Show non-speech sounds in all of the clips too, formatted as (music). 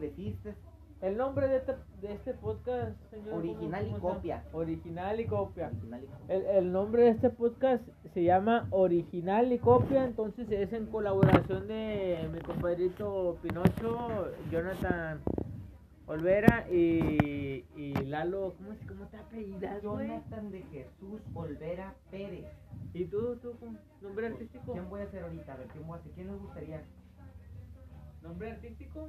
creciste. El nombre de este, de este podcast, señor. Original ¿cómo- y copia. Original y copia. Original y copia. El, el nombre de este podcast se llama Original y Copia, entonces es en colaboración de mi compadrito Pinocho, Jonathan Olvera y, y Lalo, ¿cómo, se- cómo te apellidas? Jonathan de Jesús Olvera Pérez. ¿Y tú, tú, nombre artístico? ¿Quién voy a hacer ahorita? A ver, ¿quién voy a hacer? ¿Quién les gustaría? ¿Nombre artístico?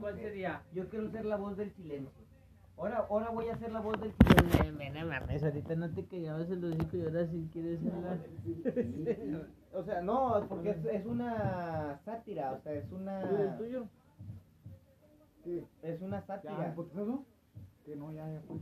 ¿Cuál sería? Yo quiero ser la voz del silencio. Ahora, ahora voy a ser la voz del silencio. No mames, ahorita no te callabas el hocico y ahora sí quieres hablar. O sea, no, porque es, es una sátira, o sea, es ¿El una tuyo? ¿Qué? es una sátira. ¿Por qué? Que no, ya, ya fue.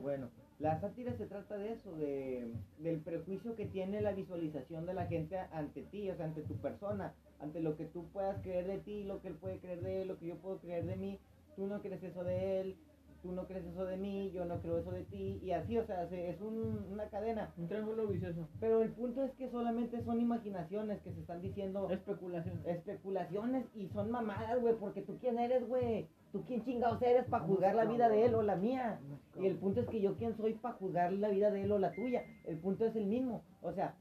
Bueno, la sátira se trata de eso, de del prejuicio que tiene la visualización de la gente ante ti, o sea, ante tu persona, ante lo que tú puedas creer de ti, lo que él puede creer de él, lo que yo puedo creer de mí. Tú no crees eso de él, tú no crees eso de mí, yo no creo eso de ti, y así, o sea, se- es un- una cadena. Un triángulo vicioso. Pero el punto es que solamente son imaginaciones que se están diciendo Especulación. especulaciones y son mamadas, güey, porque tú quién eres, güey. Tú quién chingados eres para juzgar la vida de él o la mía. Y el punto es que yo quién soy para juzgar la vida de él o la tuya. El punto es el mismo. O sea,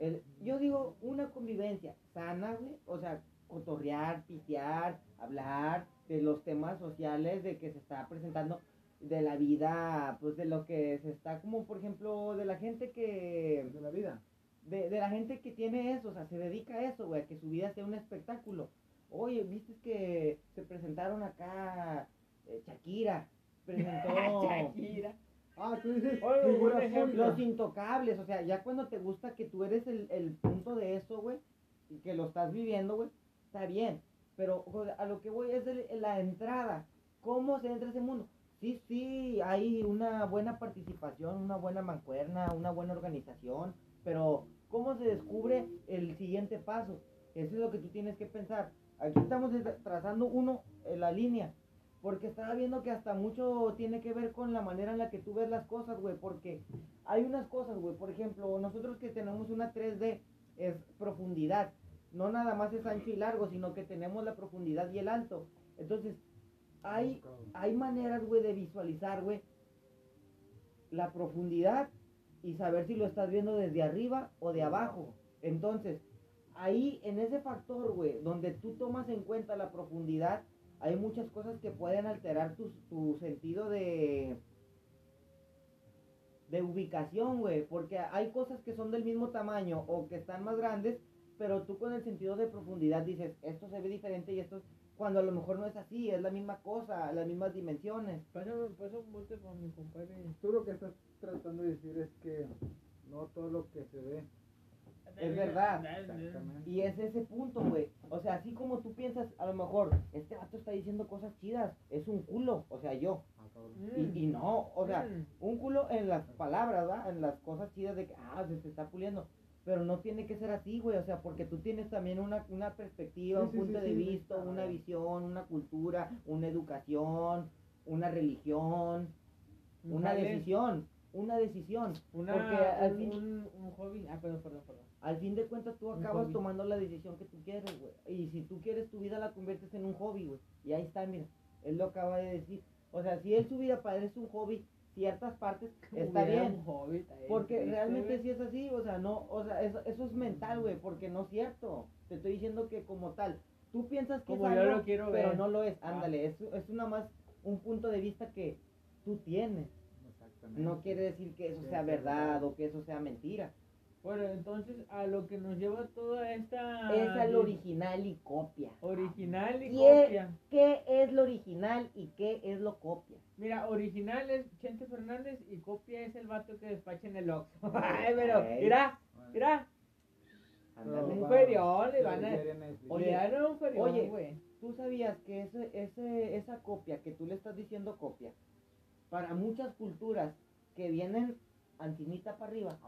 el- yo digo una convivencia sana, güey. O sea, cotorrear, pitear, hablar de los temas sociales de que se está presentando de la vida, pues de lo que se está como por ejemplo de la gente que De la vida. de, de la gente que tiene eso, o sea, se dedica a eso, güey, a que su vida sea un espectáculo. Oye, viste que se presentaron acá eh, Shakira, presentó (laughs) Shakira. Ah, tú dices Oye, los intocables, o sea, ya cuando te gusta que tú eres el, el punto de eso, güey, y que lo estás viviendo, güey, está bien. Pero a lo que voy es el- la entrada. ¿Cómo se entra ese mundo? Sí, sí, hay una buena participación, una buena mancuerna, una buena organización, pero ¿cómo se descubre el siguiente paso? Eso es lo que tú tienes que pensar. Aquí estamos tra- trazando uno en la línea, porque estaba viendo que hasta mucho tiene que ver con la manera en la que tú ves las cosas, güey, porque hay unas cosas, güey, por ejemplo, nosotros que tenemos una 3D es profundidad, no nada más es ancho y largo, sino que tenemos la profundidad y el alto. Entonces, hay, hay maneras, güey, de visualizar, güey, la profundidad y saber si lo estás viendo desde arriba o de abajo. Entonces, ahí en ese factor, güey, donde tú tomas en cuenta la profundidad, hay muchas cosas que pueden alterar tu, tu sentido de de ubicación, güey, porque hay cosas que son del mismo tamaño o que están más grandes, pero tú con el sentido de profundidad dices, esto se ve diferente y esto es cuando a lo mejor no es así, es la misma cosa, las mismas dimensiones. Pásame, pasa un bote para mi compadre. Tú lo que estás tratando de decir es que no todo lo que se ve. Es verdad. Y es ese punto, güey. O sea, así como tú piensas, a lo mejor, este vato está diciendo cosas chidas, es un culo, o sea, yo. Cabrón. Y, y no, o sea, Mm. un culo en las palabras, ¿verdad? En las cosas chidas de que, ah, se te está puliendo. Pero no tiene que ser así, güey, o sea, porque tú tienes también una, una perspectiva, Sí, un sí, punto sí, de vista, una visión, una cultura, una educación, una religión, Un una jale. decisión, una decisión. Una, porque al un, fin, un, un hobby. Ah, perdón, perdón, perdón. al fin de cuentas tú acabas hobby. tomando la decisión que tú quieres, güey. Y si tú quieres tu vida la conviertes en un hobby, güey. Y ahí está, mira, él lo acaba de decir. O sea, si él su vida parece un hobby, ciertas partes, está bien. Porque realmente sí es así, o sea, no, o sea, eso, eso es mental, güey, porque no es cierto. Te estoy diciendo que como tal, tú piensas que Como es algo, pero ver. no lo es. Ah. Ándale, es, es una más un punto de vista que tú tienes. Exactamente. No quiere decir que eso Sí, sea verdad o que eso sea mentira. Bueno, entonces a lo que nos lleva toda esta. es al original y copia. Original y ¿Qué, copia. ¿Qué es lo original y qué es lo copia? Mira, original es Chente Fernández y copia es el vato que despacha en el Oxxo. (laughs) Ay, pero, mira, mira. Un ferión, le van a-. Oye, dan un ferión, oye. güey. ¿Tú sabías que ese, ese, esa copia que tú le estás diciendo copia, para muchas culturas que vienen antinita para arriba,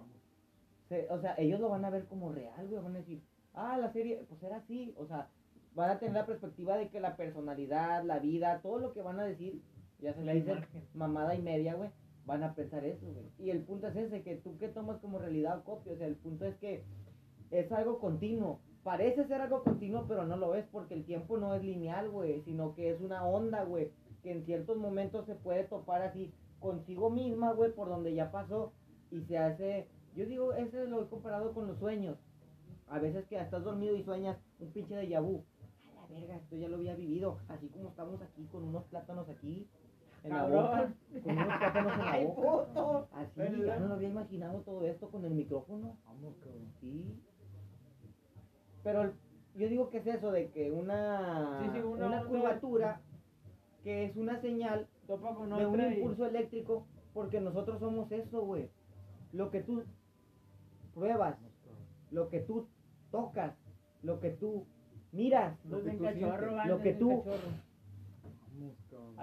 se- o sea, ellos lo van a ver como real, güey, van a decir, ah, la serie, pues era así, o sea, van a tener la perspectiva de que la personalidad, la vida, todo lo que van a decir, ya se La le dice mamada y media, güey, van a pensar eso, güey. Y el punto es ese, que tú que tomas como realidad o copia, o sea, el punto es que es algo continuo. parece ser algo continuo, pero no lo es porque el tiempo no es lineal, güey, sino que es una onda, güey, que en ciertos momentos se puede topar así consigo misma, güey, por donde ya pasó y se hace, yo digo, ese lo he comparado con los sueños. A veces que estás dormido y sueñas un pinche de yabú. A la verga, esto ya lo había vivido, así como estamos aquí con unos plátanos aquí. En la boca, con unos plátanos en la Ay, boca. Así, ya no lo había imaginado todo esto con el micrófono. Vamos, cabrón. Sí. Pero el- yo digo que es eso de que una, Sí, sí, una curvatura que es una señal Topa con de un impulso eléctrico porque nosotros somos eso, güey. Lo que tú pruebas, lo que tú tocas, lo que tú miras, Lo que tú sientes. Lo que tú-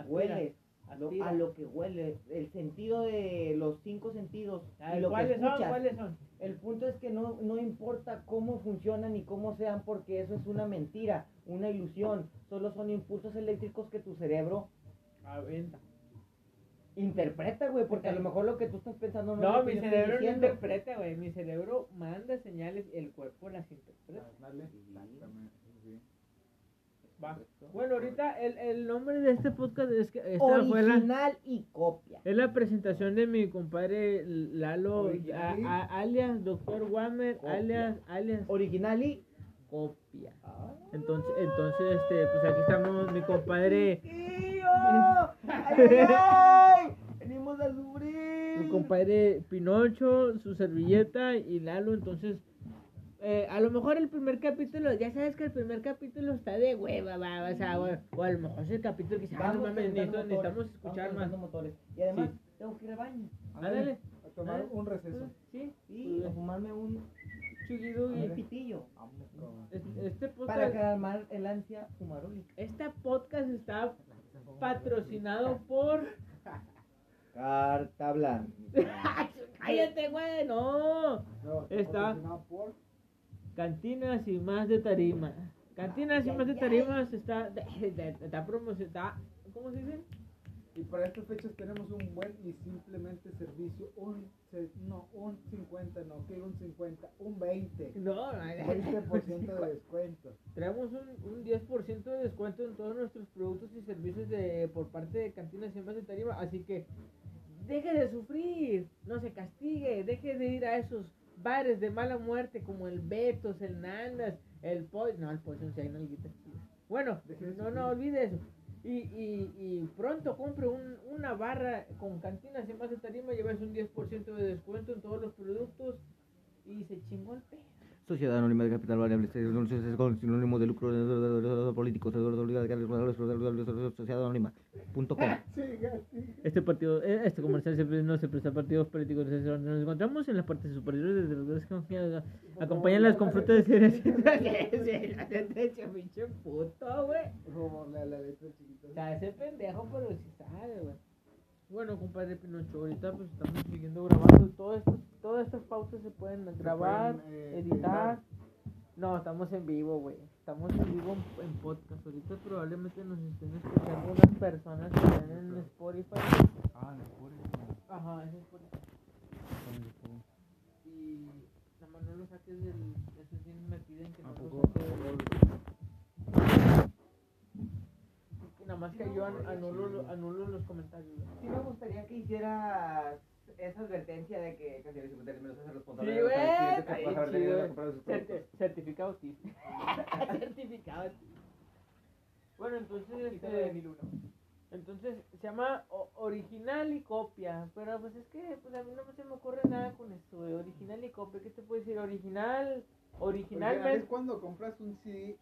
hueles, lo- a lo que huele, el sentido de los cinco sentidos y lo que ¿Cuáles son? escuchas. ¿Cuáles son? El punto es que no, no importa cómo funcionan ni cómo sean, porque eso es una mentira, una ilusión. Solo son impulsos eléctricos que tu cerebro Aventa. interpreta, güey, porque a lo mejor lo que tú estás pensando no, es No, lo que mi yo estoy cerebro no interpreta, güey. Mi cerebro manda señales y el cuerpo las interpreta. Dale, exactamente, sí. Va. Bueno, ahorita el, el nombre de este podcast es que esta fue la, Original y copia. es la presentación de mi compadre Lalo, a- a- alias Doctor Copia. alias, alias Original y Copia. Ah. Entonces, entonces, este, pues aquí estamos mi compadre. ¡Venimos a sufrir! mi compadre Pinocho, su servilleta y Lalo, entonces eh, a lo mejor el primer capítulo, ya sabes que el primer capítulo está de hueva, va, o sea, o, o a lo mejor es el capítulo que dice, ah, no mames, calentando necesito- motores, necesitamos escuchar más. motores. Y además, Sí. tengo que ir al baño. Ándale. A tomar Ah. un receso. Sí, Y a fumarme un, chiquito, un y pitillo. Este Para podcast, calmar el ansia fumarólica. este podcast está patrocinado por (laughs) Carta blanca. (laughs) cállate, güey, no. No, Está- Cantinas y más de tarima. Cantinas y más de tarimas está, está promocionada. ¿Cómo se dice? Y para estas fechas tenemos un buen y simplemente servicio, un, no, un 50, no, que un 50, un 20, No, 20% de descuento. Tenemos un, un 10% de descuento en todos nuestros productos y servicios de por parte de Cantinas y más de tarima. Así que deje de sufrir, no se castigue, deje de ir a esos bares de mala muerte como el Betos, el Nandas, el Poison. No, el Poison si hay chidas. Bueno, no, no olvide eso. Y, y, y pronto compre un, una barra con cantinas y más de tarima, llevarse un 10% de descuento en todos los productos y se chingó el pedo. Sociedad Anónima de Capital Variable, con sinónimo de lucro político, Sociedad Anónima, punto com. Siga, siga. Este partido, eh, este comercial siempre no se presta a partidos políticos. Nos encontramos en las partes superiores de los que acompañan con frutas de cereal. pinche puto, güey. Como la, la letra chiquita. O sea, ese pendejo, pero sí sabe, güey. Bueno, compadre Pinocho, ahorita pues estamos siguiendo grabando. Todo esto, todas estas pautas se pueden grabar, pueden, eh, editar. No, estamos en vivo, güey. Estamos en vivo en, en podcast. Ahorita probablemente nos estén escuchando unas personas que están en Spotify. Ah, por eso. Ajá, es Spotify. Y nada más no lo saques del. Eso sí me piden que no ¿A lo poco? saque del. Y nada más que yo an- anulo, anulo los comentarios. Sí me gustaría que hicieras esa advertencia de que Canciones y Comentarios me los hace responsable. Sí, de los güey. accidentes que Ay, puedas haber chido. tenido al comprar sus productos. Certi- certificado TIF. (laughs) certificado TIF. Bueno, entonces, este, entonces se llama original y copia, pero pues es que pues a mí no se me ocurre nada con esto, de original y copia, ¿qué te puedo decir? Original, Original es cuando compras un CD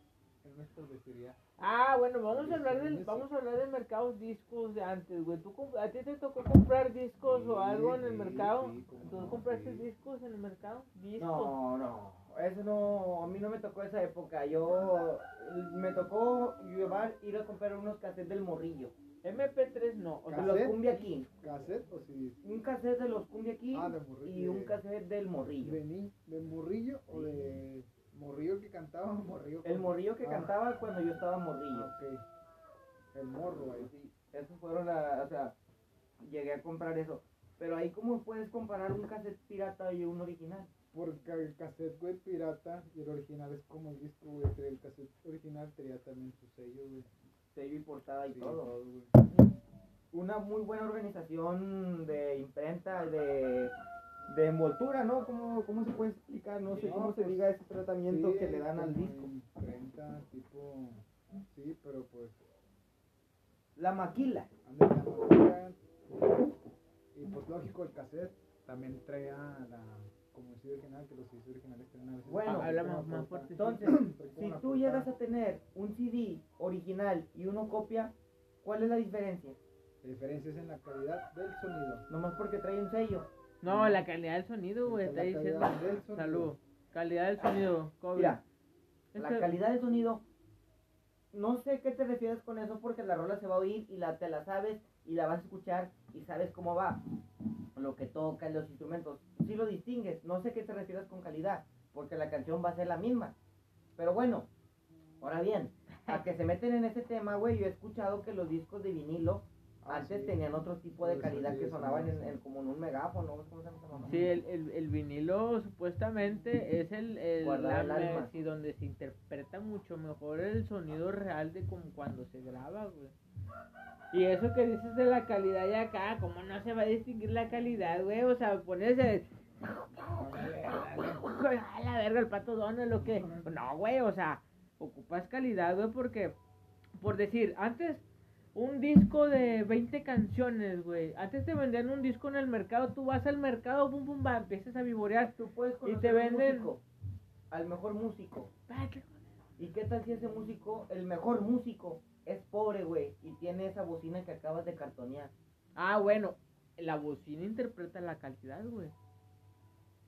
Ah, bueno, vamos a hablar del, vamos a hablar de mercados discos de antes, güey. ¿Tú ¿A ti te tocó comprar discos o Sí, algo en el sí, mercado? sí, ¿Tú no, compraste sí. discos en el mercado? Discos. No, no, eso no, a mí no me tocó esa época. Yo me tocó llevar, ir a comprar unos cassettes del morrillo. MP3 no, o sea, De los. Cumbia King. ¿Cassette o CD? Un cassette de los Cumbia King Ah, y un cassette del morrillo. ¿De, ni- de morrillo o de morrillo que cantaba o (laughs) morrillo? El morrillo que Ah, cantaba cuando yo estaba morrillo. Ok. El morro ahí. Sí, esos fueron la, o sea, llegué a comprar eso. Pero ahí cómo puedes comparar un cassette pirata y un original. Porque el cassette, güey, pirata y el original es como el disco, güey. pero El cassette original tenía también su sello, güey. Sello y portada y Sí, todo. güey. Una muy buena organización de imprenta, de, de envoltura, ¿no? ¿Cómo, ¿Cómo se puede explicar? No sé No, cómo se pues, diga ese tratamiento Sí, que le dan al disco. Imprenta, tipo. Sí, pero pues. La maquila. la. Y pues lógico, el cassette también traía la. Como el CD original, que los CDs originales traen a veces. Bueno, habla como más- fuerte. Entonces, si tú llegas a tener un CD original y uno copia, ¿cuál es la diferencia? La diferencia es en la calidad del sonido. Nomás porque trae un sello. No, la calidad del sonido, güey, está diciendo. Salud. Calidad del sonido, Kobe. Mira, la calidad del sonido, no sé qué te refieres con eso porque la rola se va a oír y la, te la sabes y la vas a escuchar y sabes cómo va, lo que toca, los instrumentos. Sí lo distingues, no sé qué te refieres con calidad porque la canción va a ser la misma. Pero bueno, ahora bien, a que se meten en ese tema, güey, yo he escuchado que los discos de vinilo Ah, antes sí. tenían otro tipo de calidad que sonaban en, en- como en un megáfono, ¿cómo se llama? Sí, el, el, el vinilo supuestamente es el, el, Guardar la- el alma. sí, donde se interpreta mucho mejor el sonido real de como cuando se graba, güey. Y eso que dices de la calidad ya acá, ¿cómo no se va a distinguir la calidad, güey? O sea, ponerse... A (laughs) la verga, el pato Donald, lo que... No, güey, o sea, ocupas calidad, güey, porque... Por decir, antes un disco de 20 canciones, güey. Antes te vendían un disco en el mercado, tú vas al mercado, pum, pum, va, empiezas a vivorear. Tú puedes Y conocer te un venden- músico, al mejor músico. ¿Y qué tal si ese músico, el mejor músico, es pobre, güey, y tiene esa bocina que acabas de cartonear? Ah, bueno, la bocina interpreta la calidad, güey.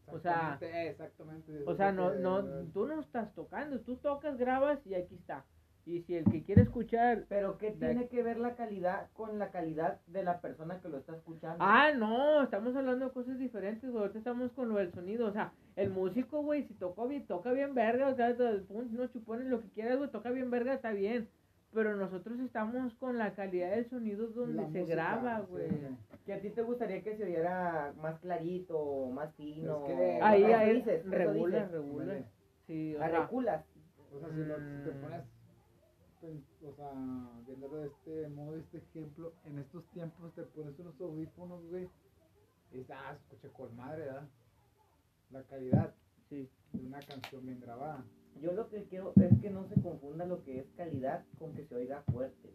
O sea- Exactamente. O sea, no, no, tú no estás tocando, tú tocas, grabas y aquí está. Y si el que quiere escuchar... Pero ¿qué De- tiene que ver la calidad con la calidad de la persona que lo está escuchando? Ah, no, estamos hablando de cosas diferentes, güey. Ahorita estamos con lo del sonido. O sea, el músico, güey, si tocó bien, toca bien verga. O sea, pum, no chupones lo que quieras, güey, toca bien verga, está bien. Pero nosotros estamos con la calidad del sonido donde la se música, graba, sí, güey. ¿Que a ti te gustaría que se viera más clarito, más fino? Es que- Ahí, ahí, dices, regula, regula. Sí, o sea, reculas. O sea, si, lo- si te Mm. pones, o sea, viéndolo de este modo, de este ejemplo, en estos tiempos te pones unos audífonos, güey, y ah, se escucha con madre, ¿verdad? La calidad sí. de una canción bien grabada. Yo lo que quiero es que no se confunda lo que es calidad con que se oiga fuerte.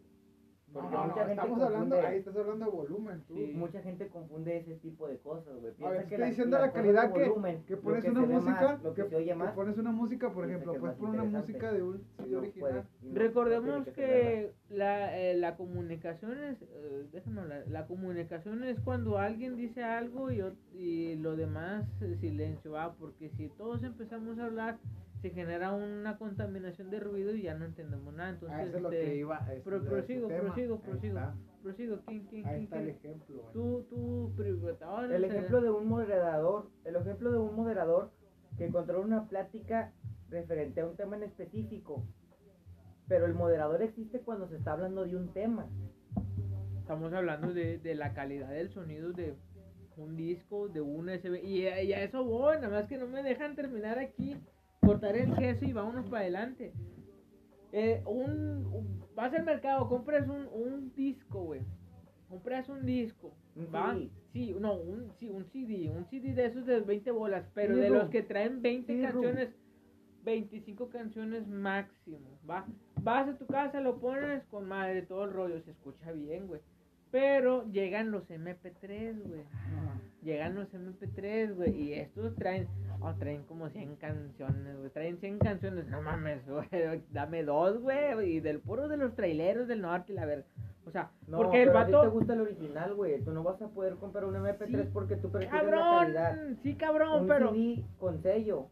No, Porque no, no, mucha gente estamos hablando, ahí estás hablando de volumen, tú. Sí. Mucha gente confunde ese tipo de cosas, güey. A Piensa ver, que estoy la- diciendo la cosas calidad que, volumen, que lo pones que una música, más, lo que, que, oye que más. pones una música, por ejemplo, que es puedes más poner una música de un CD no original. puede- y no- Recordemos que la, eh, la comunicación es, eh, déjame hablar, la comunicación es cuando alguien dice algo y, y lo demás eh, silencio, ¿va? porque si todos empezamos a hablar se genera una contaminación de ruido y ya no entendemos nada, entonces Ah, eso es lo este, que iba. a pro- este, prosigo, prosigo, Ahí prosigo, está. ¿quién, quién, Ahí quién, está el ejemplo, güey. Tú, tú, pri- ahora El ejemplo de un moderador, el ejemplo de un moderador que controla una plática referente a un tema en específico. Pero el moderador existe cuando se está hablando de un tema. Estamos hablando de, de la calidad del sonido de un disco, de un USB. Y, y a eso voy, nada más que no me dejan terminar aquí, cortar el queso y vámonos para adelante. Eh, un, un- vas al mercado, compras un, un disco, güey. Compras un disco, ¿va? CD. Sí, no, un, sí, un CD, un CD de esos de 20 bolas, pero de los que traen 20 CD room. canciones, 25 canciones máximo, ¿va? Vas a tu casa, lo pones con madre, todo el rollo, se escucha bien, güey. Pero llegan los MP3, güey. Llegan los MP3, güey. Y estos traen, oh, traen como 100 canciones, güey. Traen 100 canciones. No mames, (laughs) güey. Dame dos, güey. Y del puro de los traileros del norte la verdad. O sea, No, porque el pero a ti te vato. gusta el original, güey. Tú no vas a poder comprar un MP3 Sí. porque tú prefieres la calidad. Cabrón, sí, cabrón, Un pero. CD con sello,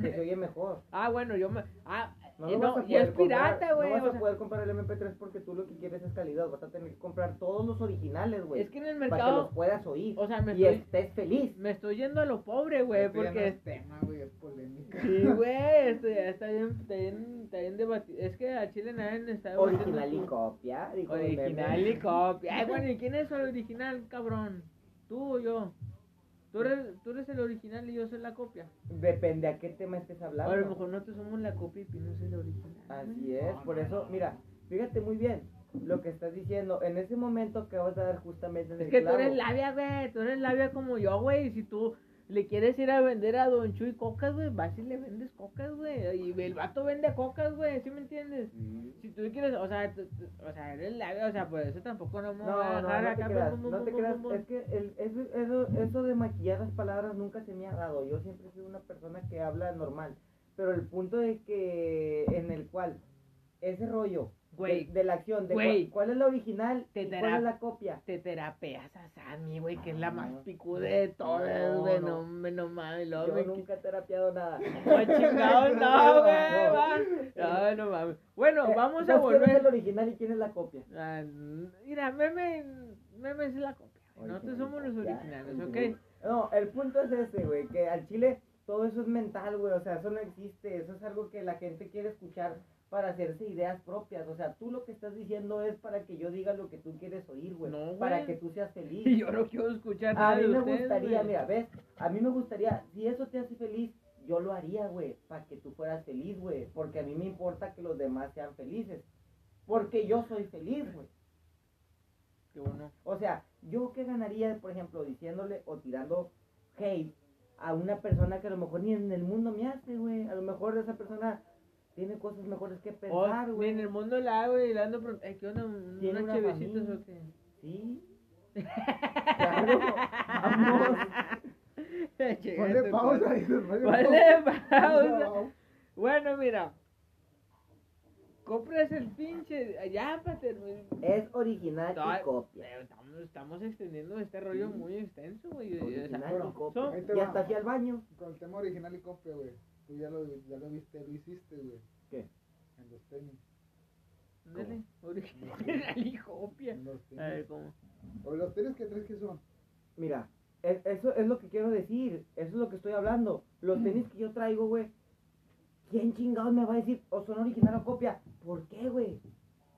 que se oye mejor. (laughs) Ah, bueno, yo me. Ah, No eh, lo no, vas a y es poder comprar, pirata, güey. No vas o a sea, poder comprar el MP3 porque tú lo que quieres es calidad. Vas a tener que comprar todos los originales, güey. es que en el Para que mercado. los puedas oír. O sea, me y estoy, estés feliz. me estoy yendo a lo pobre, güey. Ya no Porque es tema, güey, es polémica. Sí, güey, esto ya está bien, está bien, está bien debatido. Es que a Chile nadie está Original y copia. dijo Original y copia. Ay, (laughs) bueno, ¿y quién es el original, cabrón? ¿Tú o yo? Tú eres, tú eres el original y yo soy la copia. Depende a qué tema estés hablando. a lo mejor nosotros somos la copia y Pino es el original. Así es, por eso, mira, fíjate muy bien lo que estás diciendo. En ese momento acabas de dar justamente en Es el que tú eres labia, güey. Tú eres labia como yo, güey. Y si tú le quieres ir a vender a Don Chuy cocas, güey, vas y le vendes cocas, güey. Y el vato vende cocas, güey. ¿Sí me entiendes? Si tú quieres, o sea, o sea, eres labia, o sea, por eso tampoco no me voy No, a no, dejar no te acá. creas, bum, bum, no te creas. Es que el, eso, eso, eso de maquillar las palabras nunca se me ha dado. Yo siempre soy una persona que habla normal. Pero el punto de que en el cual ese rollo Güey, de, de la acción, de güey. cuál, cuál es la original Te y cuál es la copia. te terapeas a Sammy, güey, que es la más No. picuda de todas, No, güey. no. No, no mames, Yo nunca he terapiado nada. (laughs) No, chingado, (laughs) no, güey, No. va. No, no mames. Bueno, Eh, vamos a entonces, ¿quién es el volver. original y quién es la copia? Ah, mira, meme, meme es la copia. güey. Nosotros somos los originales. ¿ok? No, el punto es ese, güey, que al chile todo eso es mental, güey, o sea, eso no existe, eso es algo que la gente quiere escuchar para hacerse ideas propias, o sea, tú lo que estás diciendo es para que yo diga lo que tú quieres oír, güey, No, para que tú seas feliz. Y (laughs) yo no quiero escuchar nada A mí me ustedes, gustaría, güey. mira, ves, a mí me gustaría, si eso te hace feliz, yo lo haría, güey, para que tú fueras feliz, güey, porque a mí me importa que los demás sean felices, porque yo soy feliz, güey. Qué bueno. O sea, yo qué ganaría, por ejemplo, diciéndole o tirando hate a una persona que a lo mejor ni en el mundo me hace, güey. A lo mejor esa persona tiene cosas mejores que pensar, ni güey. en el mundo la hago y le ando pregun- eh, ¿qué onda? ¿Un- Tiene ¿Unos una chevecitos familia. o qué? Sí. Claro, vamos. (laughs) Ponle pausa, padre. dices, ponle Ponle pausa. pausa. Bueno, mira. Compras el pinche. Ya, para terminar. Es original y copia. pero Estamos, estamos extendiendo este rollo muy extenso, güey. o sea, Original y son- copia. te Y hasta aquí al baño. Con el tema original y copia, güey. Tú ya lo, ya lo viste, lo hiciste, güey. ¿Qué? En los tenis. Ándale, original y copia. En los A ver, tenis. ¿cómo? O los tenis que traes que son. Mira, e- eso es lo que quiero decir. Eso es lo que estoy hablando. Los tenis que yo traigo, güey. ¿Quién chingados me va a decir o son original o copia? ¿Por qué, güey?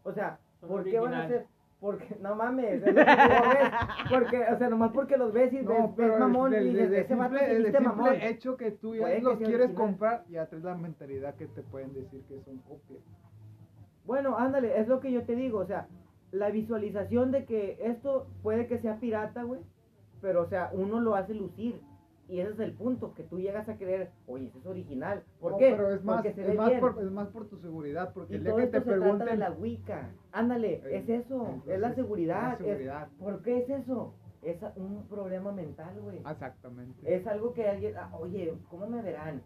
O sea, Son ¿por qué van a ser? Porque, no mames, es lo que tú ves. Porque, o sea, nomás porque los ves y ves, ves pero mamón del- y dices, desde ese simple, mamón. hecho que tú ya los quieres original. comprar, ya traes la mentalidad que te pueden decir que son copias. Bueno, ándale, es lo que yo te digo, o sea, la visualización de que esto puede que sea pirata, güey, pero, o sea, uno lo hace lucir. Y ese es el punto, que tú llegas a creer, oye, ese es original. ¿Por No, qué? Pero es más, Porque se es más, por, es más por tu seguridad, porque Y el día todo que esto te se trata de la Wicca. Ándale, Eh, es eso, es la seguridad. la seguridad. es- ¿Por qué es eso? Es un problema mental, güey. Exactamente. Es algo que alguien, ah, oye, ¿cómo me verán?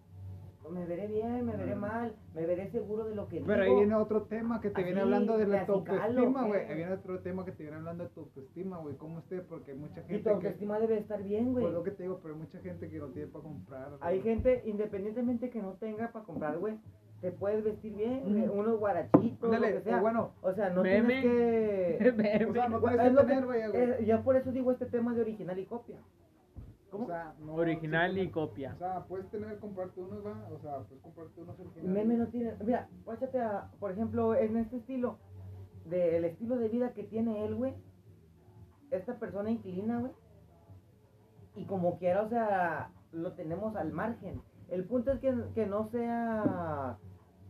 ¿Me veré bien? ¿Me veré Mm. mal? ¿Me veré seguro de lo que Pero ahí viene otro tema que te viene hablando de la tu autoestima, ¿qué, güey. Ahí viene otro tema que te viene hablando de tu autoestima, güey. ¿Cómo esté? Porque hay mucha Y gente tu que... autoestima debe estar bien, güey. Pues lo que te digo, pero hay mucha gente que no tiene para comprar. Hay gente, independientemente que no tenga para comprar, güey, te puedes vestir bien, Mm. unos guarachitos, Ándale, lo que sea. bueno, o sea, no Meme. tienes que... (laughs) Meme. o sea, no Güey, tienes es que lo que- tener, güey, güey. eh, yo por eso digo este tema de original y copia. ¿Cómo? O sea, no, Original sí, y copia. O sea, puedes tener, comprarte unos, va. O sea, puedes comprarte unos originales. Meme no tiene. Mira, guáchate a, por ejemplo, en este estilo, del estilo de vida que tiene él, güey. Esta persona inclina, güey. Y como quiera, o sea, lo tenemos al margen. El punto es que, que no sea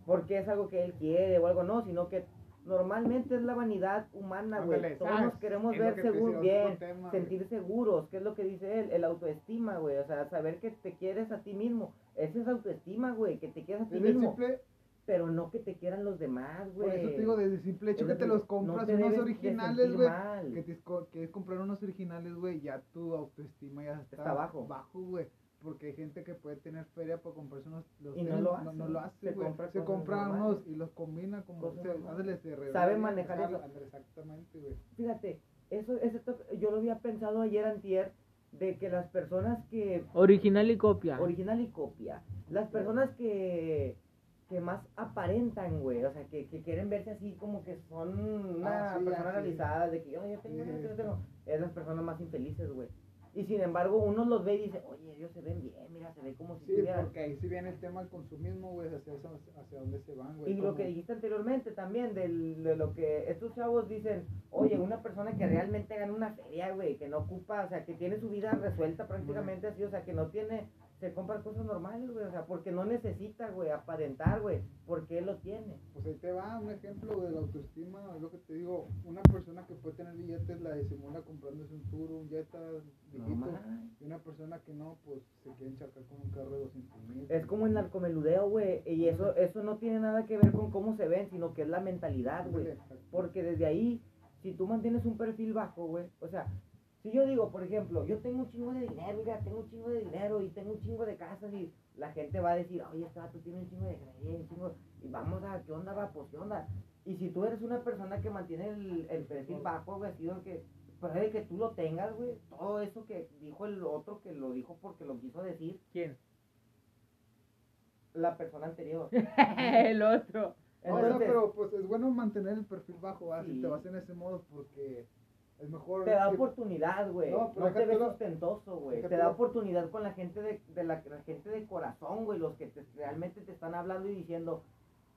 porque es algo que él quiere o algo, no, sino que normalmente es la vanidad humana, güey. Todos nos queremos ver que decía, bien, tema, sentir seguros, que es lo que dice él, el autoestima, güey. O sea, saber que te quieres a ti mismo. Ese es autoestima, güey, que te quieres a ti mismo. simple, Pero no que te quieran los demás, güey. por eso te digo, desde simple hecho Es que te que- los no compras te unos originales, güey. Que te quieres comprar unos originales, güey, ya tu autoestima ya está, Está bajo. Bajo, güey. Porque hay gente que puede tener feria para comprarse unos. Los Y no tenis, lo no, hace. no lo hace, Se compra Se unos y los combina como. Cosas se- normales. ándale, se revela, Sabe manejar eso. Exactamente, güey. Fíjate, eso, ese to- yo lo había pensado ayer antier, de que las personas que, Original y copia. original y copia, las personas que, que más aparentan, güey, o sea, que, que quieren verse así como que son una Ah, sí, persona ah, sí. realizada, de que yo, yo tengo, Sí, yo tengo, es las personas más infelices, güey. Y sin embargo, uno los ve y dice, oye, ellos se ven bien, mira, se ve como si Sí, porque ahí sí viene el tema del consumismo, güey, hacia, eso- hacia dónde se van, güey. Y lo que dijiste anteriormente también, del- de lo que estos chavos dicen, oye, una persona que realmente gana una feria, güey, que no ocupa, o sea, que tiene su vida resuelta prácticamente así, o sea, que no tiene, se compra cosas normales, güey, o sea, porque no necesita, güey, aparentar, güey, porque él lo tiene. Pues ahí te va un ejemplo de la autoestima, es lo que te digo, una persona que puede tener billetes la disimula comprándose un Turo, un Jetta, Normal. y una persona que no, pues se quiere encharcar con un carro de 200 mil. Es como el narcomeludeo, güey, y eso, eso no tiene nada que ver con cómo se ven, sino que es la mentalidad, güey. Porque desde ahí, si tú mantienes un perfil bajo, güey, o sea, si yo digo, por ejemplo, yo tengo un chingo de dinero, mira, tengo un chingo de dinero y tengo un chingo de casas y la gente va a decir, oye, este vato tiene un chingo de dinero, un chingo, y vamos a, ¿qué onda, va? Pues, ¿qué onda? Y si tú eres una persona que mantiene el, el perfil bajo, güey, así de que, puede que tú lo tengas, güey, todo eso que dijo el otro, que lo dijo porque lo quiso decir, ¿Quién? la persona anterior. (laughs) el otro. No, o sea, Entonces, pero pues es bueno mantener el perfil bajo, así Sí. te vas en ese modo porque es mejor. Te da que- oportunidad, güey. No, te ves ostentoso, güey. Te da oportunidad con la gente de, de la, la gente de corazón, güey. Los que te- realmente te están hablando y diciendo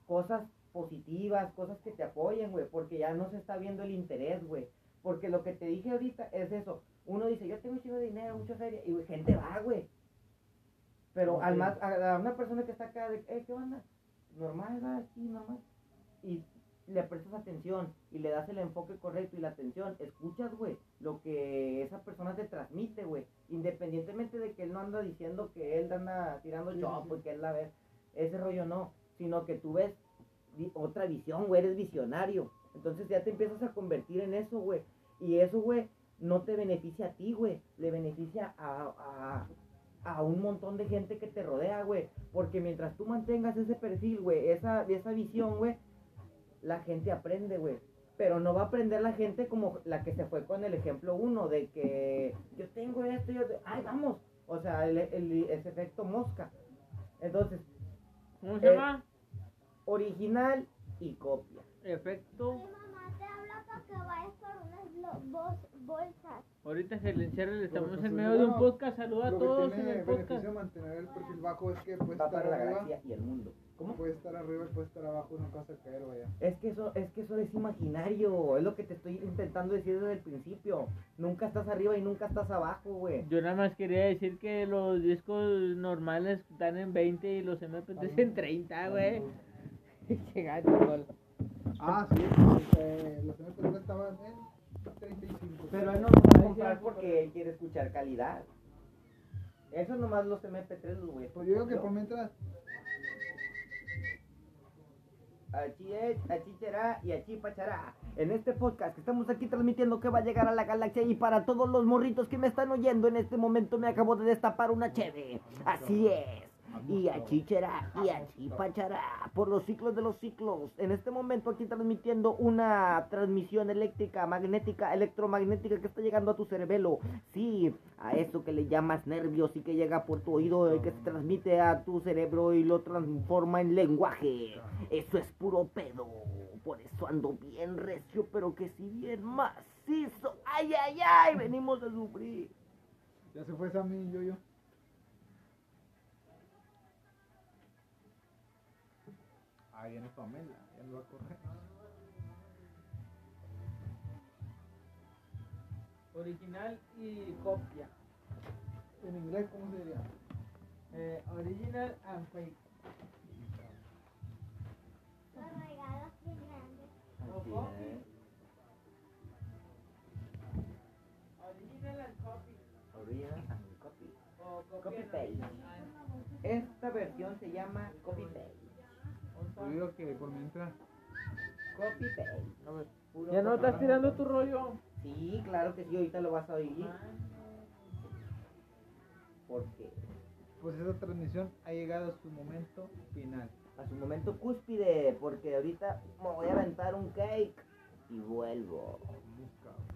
cosas positivas, cosas que te apoyen, güey. Porque ya no se está viendo el interés, güey. Porque lo que te dije ahorita es eso. Uno dice, yo tengo un chingo de dinero, mucha feria. Y güey, gente va, güey. Pero al Ok. más, a, a una persona que está acá de, eh, ¿qué onda? Normal, va, sí, normal. Y le prestas atención y le das el enfoque correcto y la atención, escuchas, güey, lo que esa persona te transmite, güey. Independientemente de que él no anda diciendo que él anda tirando Sí, chopo sí. y que él la ve, ese rollo no, sino que tú ves otra visión, güey, eres visionario. Entonces ya te empiezas a convertir en eso, güey. Y eso, güey, no te beneficia a ti, güey. Le beneficia a, a, a un montón de gente que te rodea, güey. Porque mientras tú mantengas ese perfil, güey, esa, esa visión, güey, la gente aprende, güey. Pero no va a aprender la gente como la que se fue con el ejemplo uno, de que yo tengo esto, yo te- ay, vamos. O sea, el, el- ese efecto mosca. Entonces, ¿Cómo se Eh, llama? original y copia. Efecto. Mi mamá te habla para que vayas por unas bolsas. Ahorita se le encierra, estamos pues, en medio de un podcast. Saluda a todos en el podcast. de mantener el perfil bajo es que puedes Va estar para la arriba, galaxia y el mundo. ¿Cómo? puedes estar arriba y puedes estar abajo y nunca vas a caer, vaya. Es que eso, es que eso es imaginario, es lo que te estoy intentando decir desde el principio. Nunca estás arriba y nunca estás abajo, güey. Yo nada más quería decir que los discos normales están en 20 y los MP3 en 30, güey. (laughs) Qué gol. Ah, sí, eh, los MP3 estaban en 35. Pero él no los va a comprar porque él quiere escuchar calidad. Eso nomás los MP3 los güey. Pues yo digo que por mientras, Achí es, achí será y achí pachará. En este podcast que estamos aquí transmitiendo que va a llegar a la galaxia y para todos los morritos que me están oyendo en este momento me acabo de destapar una cheve. Así es. Y achí será y achí pachará por los ciclos de los ciclos. En este momento aquí transmitiendo una transmisión eléctrica, magnética, electromagnética que está llegando a tu cerebelo. Sí, a eso que le llamas nervios y que llega por tu oído y que se transmite a tu cerebro y lo transforma en lenguaje. Eso es puro pedo. Por eso ando bien recio, pero que si bien macizo. Ay, ay, ay, venimos a sufrir. ya se fue Sammy y yo, yo. Ah, viene Pamela, ya no va a correr. Original y copia. En inglés, ¿cómo se diría? Eh, original and fake. Los regalos bien grandes. Original and copy. Original and copy. O Copy and paste. Esta versión se llama copy paste. Yo digo que por mientras. Copy paste. A ver. Puro Ya no estás tirando tu rollo. Sí, claro que sí, ahorita lo vas a oír. Porque Pues esa transmisión ha llegado a su momento final. a su momento cúspide, porque ahorita me voy a aventar un cake y vuelvo.